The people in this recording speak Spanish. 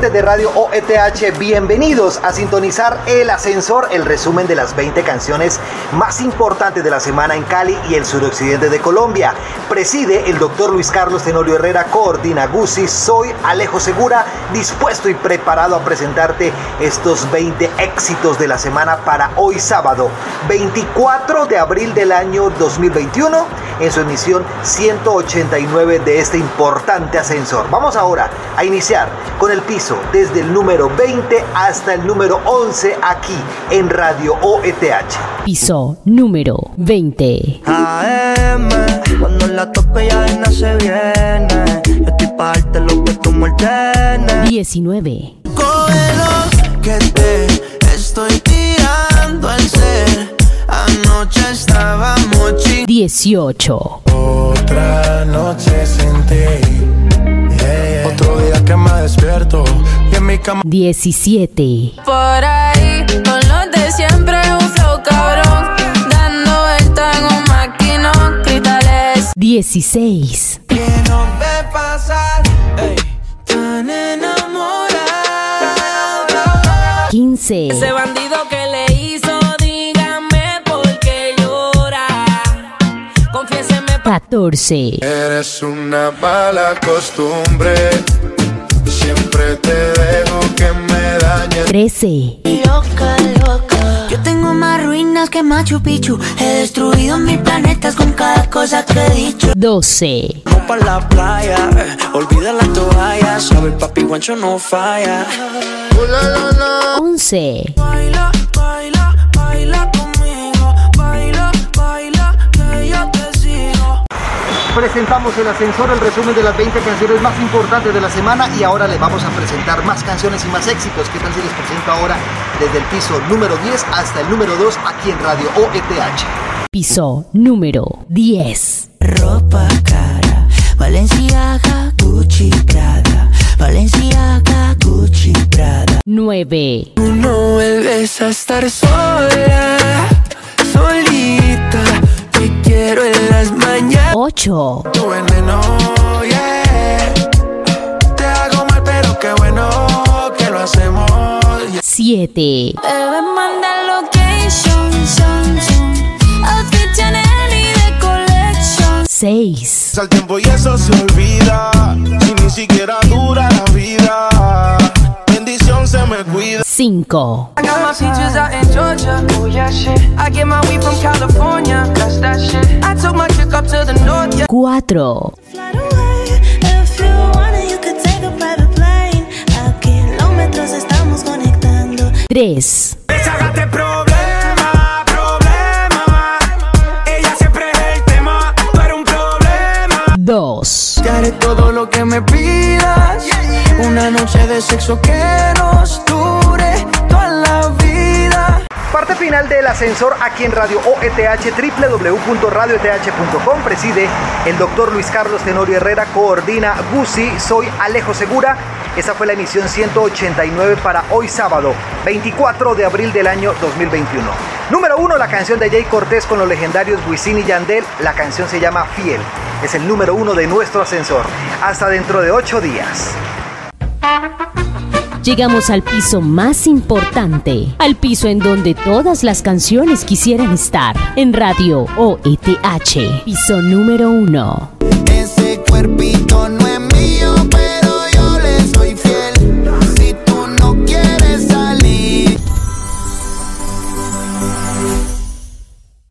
de Radio OETH, bienvenidos a sintonizar El Ascensor, el resumen de las 20 canciones más importantes de la semana en Cali y el suroccidente de Colombia. Preside el doctor Luis Carlos Tenorio Herrera, coordina Guzzi, soy Alejo Segura, dispuesto y preparado a presentarte estos 20 éxitos de la semana para hoy sábado, 24 de abril del año 2021, en su emisión 189 de este importante ascensor. Vamos ahora a iniciar con el piso desde el número 20 hasta el número 11 aquí en Radio OETH. Piso número 20. AM, cuando la tope ya no se viene. Yo estoy pa' darte lo que tú me ordenes. 19. Cógelo que te estoy tirando al ser. Anoche chingando. 18. Otra noche sin ti. Yeah, yeah. Otro día que me despierto y en mi cama 17. Por ahí, con los de siempre, un flow cabrón. Dando vuelta en un maquinón, cristales. 16. Que no ve pasar. ey, Tan enamorado. 15. Ese bandido 14. Eres una mala costumbre. Siempre te dejo que me dañes. 13. Loca, loca. Yo tengo más ruinas que Machu Picchu. He destruido mil planetas con cada cosa que he dicho. 12. Vamos pa' la playa, eh, olvida la toalla. Sabe, papi guancho no falla. 11. Presentamos el ascensor, el resumen de las 20 canciones más importantes de la semana y ahora les vamos a presentar más canciones y más éxitos. ¿Qué tal si les presento ahora desde el piso número 10 hasta el número 2 aquí en Radio OETH? Piso número 10. Ropa cara. Valenciaga, Gucci, Prada. Valenciaga, Gucci, Prada. 9. Tú no vuelves a estar sola, en las mañanas. 8. Tu veneno, yeah. Te hago mal, pero qué bueno que lo hacemos. yeah. 7. Bebé, manda location, son, son. Outfit Chanel y de collection. 6. Pasa el tiempo y eso se olvida. Si ni siquiera dura la vida. Bendición se me cuida. 5. 4. Fly away. If you want it, you could take a private plane. A kilómetros estamos conectando. 3. Deshágate problema, problema. Ella siempre es el tema. Tú eres un problema. 2. Te haré todo lo que me pidas. Una noche de sexo que nos dure. Parte final del ascensor aquí en Radio OETH, www.radioeth.com. Preside el doctor Luis Carlos Tenorio Herrera, coordina Guzzi, soy Alejo Segura. Esa fue la emisión 189 para hoy sábado, 24 de abril del año 2021. Número 1, la canción de Jay Cortés con los legendarios Wisin y Yandel. La canción se llama Fiel. Es el número 1 de nuestro ascensor. Hasta dentro de 8 días. Llegamos al piso más importante, al piso en donde todas las canciones quisieran estar, en Radio OETH. Piso número 1. Ese cuerpito